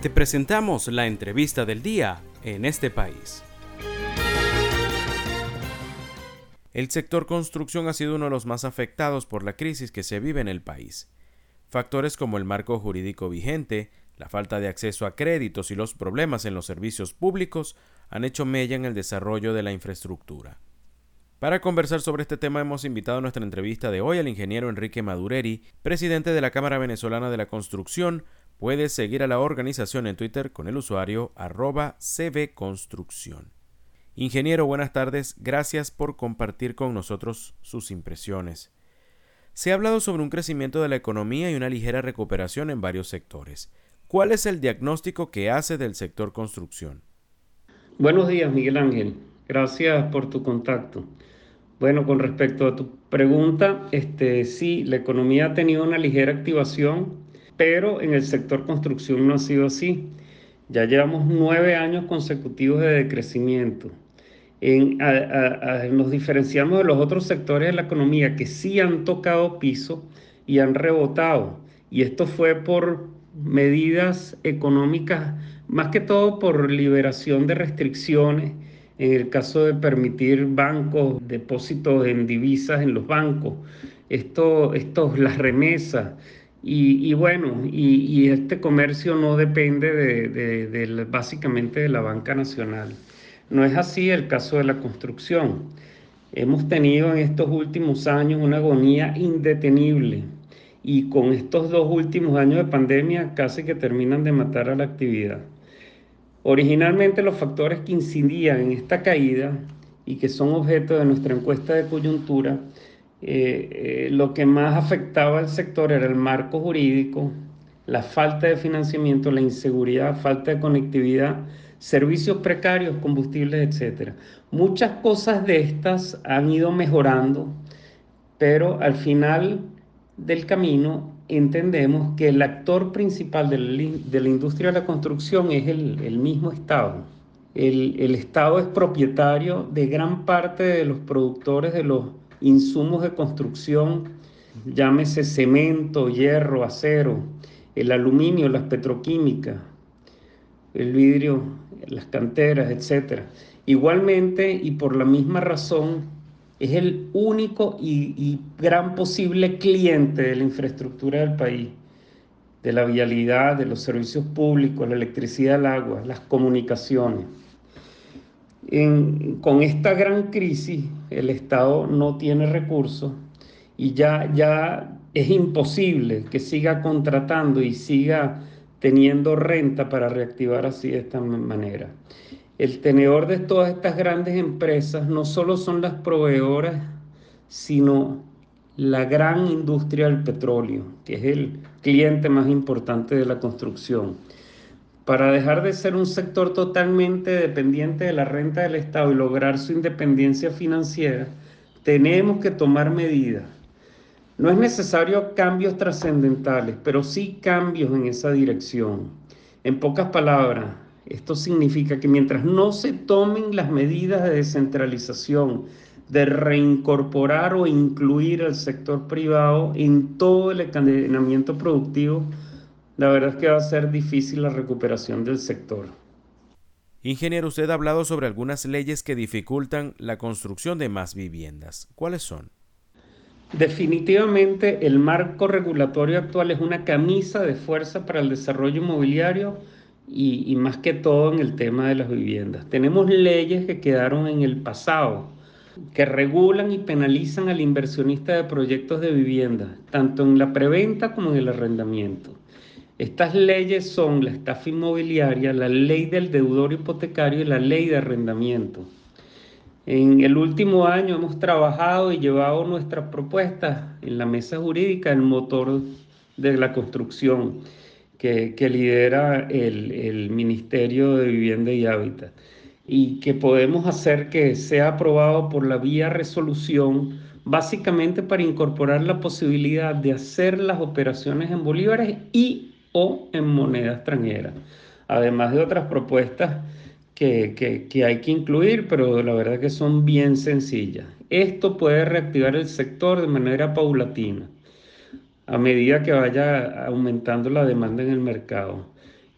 Te presentamos la entrevista del día en este país. El sector construcción ha sido uno de los más afectados por la crisis que se vive en el país. Factores como el marco jurídico vigente, la falta de acceso a créditos y los problemas en los servicios públicos han hecho mella en el desarrollo de la infraestructura. Para conversar sobre este tema hemos invitado a nuestra entrevista de hoy al ingeniero Enrique Madureri, presidente de la Cámara Venezolana de la Construcción. Puedes seguir a la organización en Twitter con el usuario arroba cbconstrucción. Ingeniero, buenas tardes. Gracias por compartir con nosotros sus impresiones. Se ha hablado sobre un crecimiento de la economía y una ligera recuperación en varios sectores. ¿Cuál es el diagnóstico que hace del sector construcción? Buenos días, Miguel Ángel. Gracias por tu contacto. Bueno, con respecto a tu pregunta, este, sí, la economía ha tenido una ligera activación, pero en el sector construcción no ha sido así. Ya llevamos nueve años consecutivos de decrecimiento. En, nos diferenciamos de los otros sectores de la economía que sí han tocado piso y han rebotado. Y esto fue por medidas económicas, más que todo por liberación de restricciones en el caso de permitir bancos, depósitos en divisas en los bancos, esto, esto las remesas. Y, bueno, y, este comercio no depende de, básicamente de la banca nacional. No es así el caso de la construcción. Hemos tenido en estos últimos años una agonía indetenible y con estos dos últimos años de pandemia casi que terminan de matar a la actividad. Originalmente los factores que incidían en esta caída y que son objeto de nuestra encuesta de coyuntura, eh, eh, lo que más afectaba al sector era el marco jurídico, la falta de financiamiento, la inseguridad, falta de conectividad, servicios precarios, combustibles, etc. Muchas cosas de estas han ido mejorando, pero al final del camino entendemos que el actor principal de la, industria de la construcción es el, mismo Estado. El, el, Estado es propietario de gran parte de los productores de los insumos de construcción, llámese cemento, hierro, acero, el aluminio, las petroquímicas, el vidrio, las canteras, etc. Igualmente, y por la misma razón, es el único y, gran posible cliente de la infraestructura del país, de la vialidad, de los servicios públicos, la electricidad, el agua, las comunicaciones. Con esta gran crisis, el Estado no tiene recursos y ya, ya es imposible que siga contratando y siga teniendo renta para reactivar así de esta manera. El tenedor de todas estas grandes empresas no solo son las proveedoras, sino la gran industria del petróleo, que es el cliente más importante de la construcción. Para dejar de ser un sector totalmente dependiente de la renta del Estado y lograr su independencia financiera, tenemos que tomar medidas. No es necesario cambios trascendentales, pero sí cambios en esa dirección. En pocas palabras, esto significa que mientras no se tomen las medidas de descentralización, de reincorporar o incluir al sector privado en todo el encadenamiento productivo, la verdad es que va a ser difícil la recuperación del sector. Ingeniero, usted ha hablado sobre algunas leyes que dificultan la construcción de más viviendas. ¿Cuáles son? Definitivamente el marco regulatorio actual es una camisa de fuerza para el desarrollo inmobiliario y, más que todo en el tema de las viviendas. Tenemos leyes que quedaron en el pasado, que regulan y penalizan al inversionista de proyectos de vivienda, tanto en la preventa como en el arrendamiento. Estas leyes son la estafa inmobiliaria, la ley del deudor hipotecario y la ley de arrendamiento. En el último año hemos trabajado y llevado nuestras propuestas en la mesa jurídica, el motor de la construcción que, lidera el, Ministerio de Vivienda y Hábitat y que podemos hacer que sea aprobado por la vía resolución, básicamente para incorporar la posibilidad de hacer las operaciones en bolívares y o en moneda extranjera, además de otras propuestas que, que, hay que incluir, pero la verdad que son bien sencillas. Esto puede reactivar el sector de manera paulatina a medida que vaya aumentando la demanda en el mercado.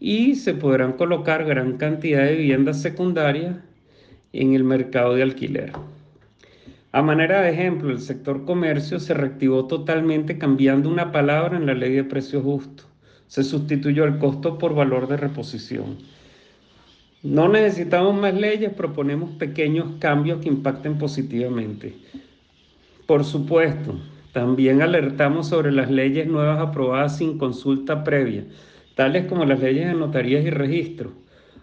y se podrán colocar gran cantidad de viviendas secundarias en el mercado de alquiler. A manera de ejemplo, el sector comercio se reactivó totalmente cambiando una palabra en la ley de precio justo. Se sustituyó el costo por valor de reposición. No necesitamos más leyes, proponemos pequeños cambios que impacten positivamente. Por supuesto, también alertamos sobre las leyes nuevas aprobadas sin consulta previa, tales como las leyes de notarías y registro,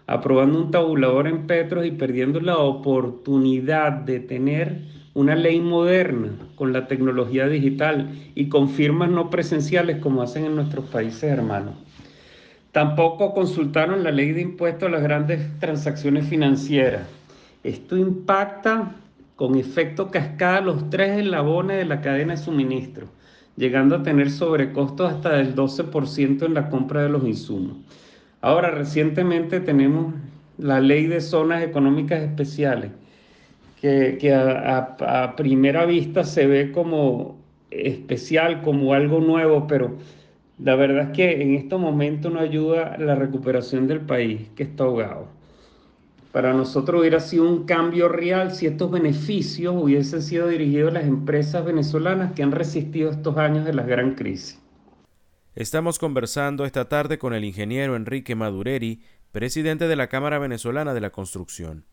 aprobando un tabulador en Petros y perdiendo la oportunidad de tener una ley moderna con la tecnología digital y con firmas no presenciales como hacen en nuestros países hermanos. Tampoco consultaron la ley de impuestos a las grandes transacciones financieras. Esto impacta con efecto cascada los tres eslabones de la cadena de suministro, llegando a tener sobrecostos hasta del 12% en la compra de los insumos. Ahora, recientemente tenemos la ley de zonas económicas especiales, que, a, primera vista se ve como especial, como algo nuevo, pero la verdad es que en estos momentos no ayuda la recuperación del país que está ahogado. Para nosotros hubiera sido un cambio real si estos beneficios hubiesen sido dirigidos a las empresas venezolanas que han resistido estos años de la gran crisis. Estamos conversando esta tarde con el ingeniero Enrique Madureri, presidente de la Cámara Venezolana de la Construcción.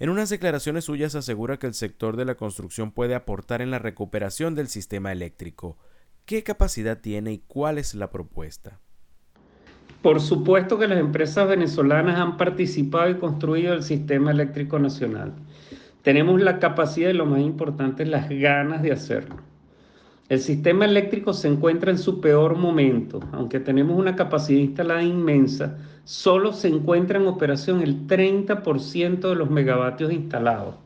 En unas declaraciones suyas asegura que el sector de la construcción puede aportar en la recuperación del sistema eléctrico. ¿Qué capacidad tiene y cuál es la propuesta? Por supuesto que las empresas venezolanas han participado y construido el sistema eléctrico nacional. Tenemos la capacidad y lo más importante, las ganas de hacerlo. El sistema eléctrico se encuentra en su peor momento, aunque tenemos una capacidad instalada inmensa, solo se encuentra en operación el 30% de los megavatios instalados.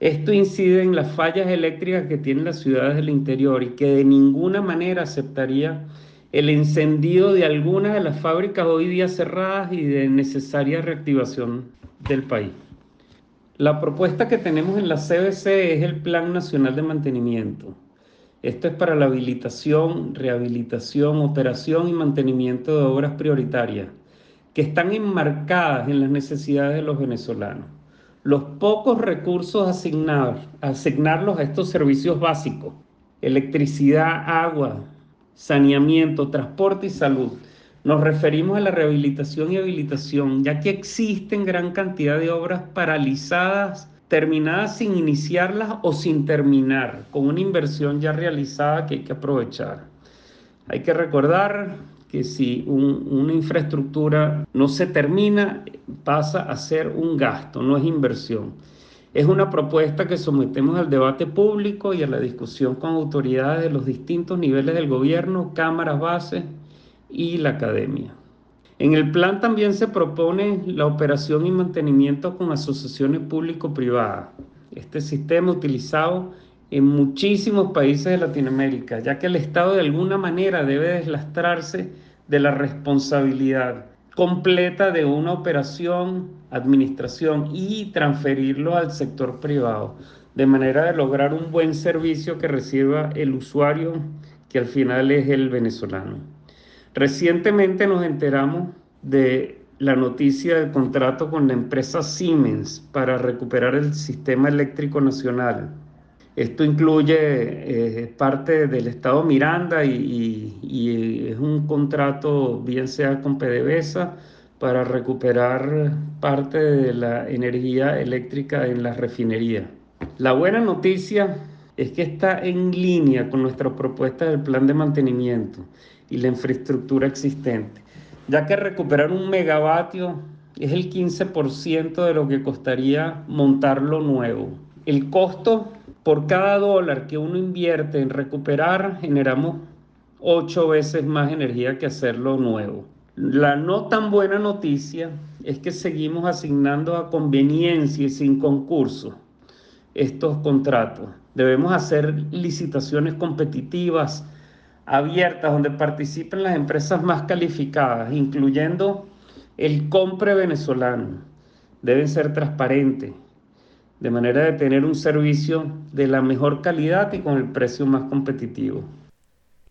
Esto incide en las fallas eléctricas que tienen las ciudades del interior y que de ninguna manera aceptaría el encendido de algunas de las fábricas hoy día cerradas y de necesaria reactivación del país. La propuesta que tenemos en la CBC es el Plan Nacional de Mantenimiento. Esto es para la habilitación, rehabilitación, operación y mantenimiento de obras prioritarias que están enmarcadas en las necesidades de los venezolanos. Los pocos recursos asignados, asignarlos a estos servicios básicos, electricidad, agua, saneamiento, transporte y salud. Nos referimos a la rehabilitación y habilitación, ya que existen gran cantidad de obras paralizadas, terminadas sin iniciarlas o sin terminar, con una inversión ya realizada que hay que aprovechar. Hay que recordar que si una infraestructura no se termina, pasa a ser un gasto, no es inversión. Es una propuesta que sometemos al debate público y a la discusión con autoridades de los distintos niveles del gobierno, cámaras bases y la academia. En el plan también se propone la operación y mantenimiento con asociaciones público-privadas. Este sistema utilizado en muchísimos países de Latinoamérica, ya que el Estado de alguna manera debe deslastrarse de la responsabilidad completa de una operación, administración y transferirlo al sector privado, de manera de lograr un buen servicio que reciba el usuario, que al final es el venezolano. Recientemente nos enteramos de la noticia del contrato con la empresa Siemens para recuperar el sistema eléctrico nacional. Esto incluye eh, parte del Estado Miranda y, es un contrato, bien sea con PDVSA, para recuperar parte de la energía eléctrica en la refinería. La buena noticia es que está en línea con nuestra propuesta del plan de mantenimiento y la infraestructura existente, ya que recuperar un megavatio es el 15% de lo que costaría montarlo nuevo. El costo por cada dólar que uno invierte en recuperar, generamos ocho veces más energía que hacerlo nuevo. La no tan buena noticia es que seguimos asignando a conveniencia y sin concurso estos contratos. Debemos hacer licitaciones competitivas, abiertas, donde participen las empresas más calificadas, incluyendo el compre venezolano. Deben ser transparentes, de manera de tener un servicio de la mejor calidad y con el precio más competitivo.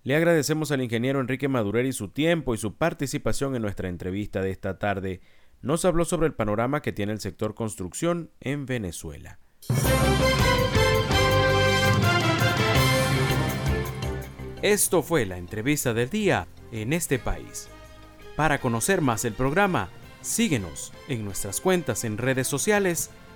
Le agradecemos al ingeniero Enrique Madureri su tiempo y su participación en nuestra entrevista de esta tarde. Nos habló sobre el panorama que tiene el sector construcción en Venezuela. Esto fue la entrevista del día en este país. Para conocer más el programa, síguenos en nuestras cuentas en redes sociales.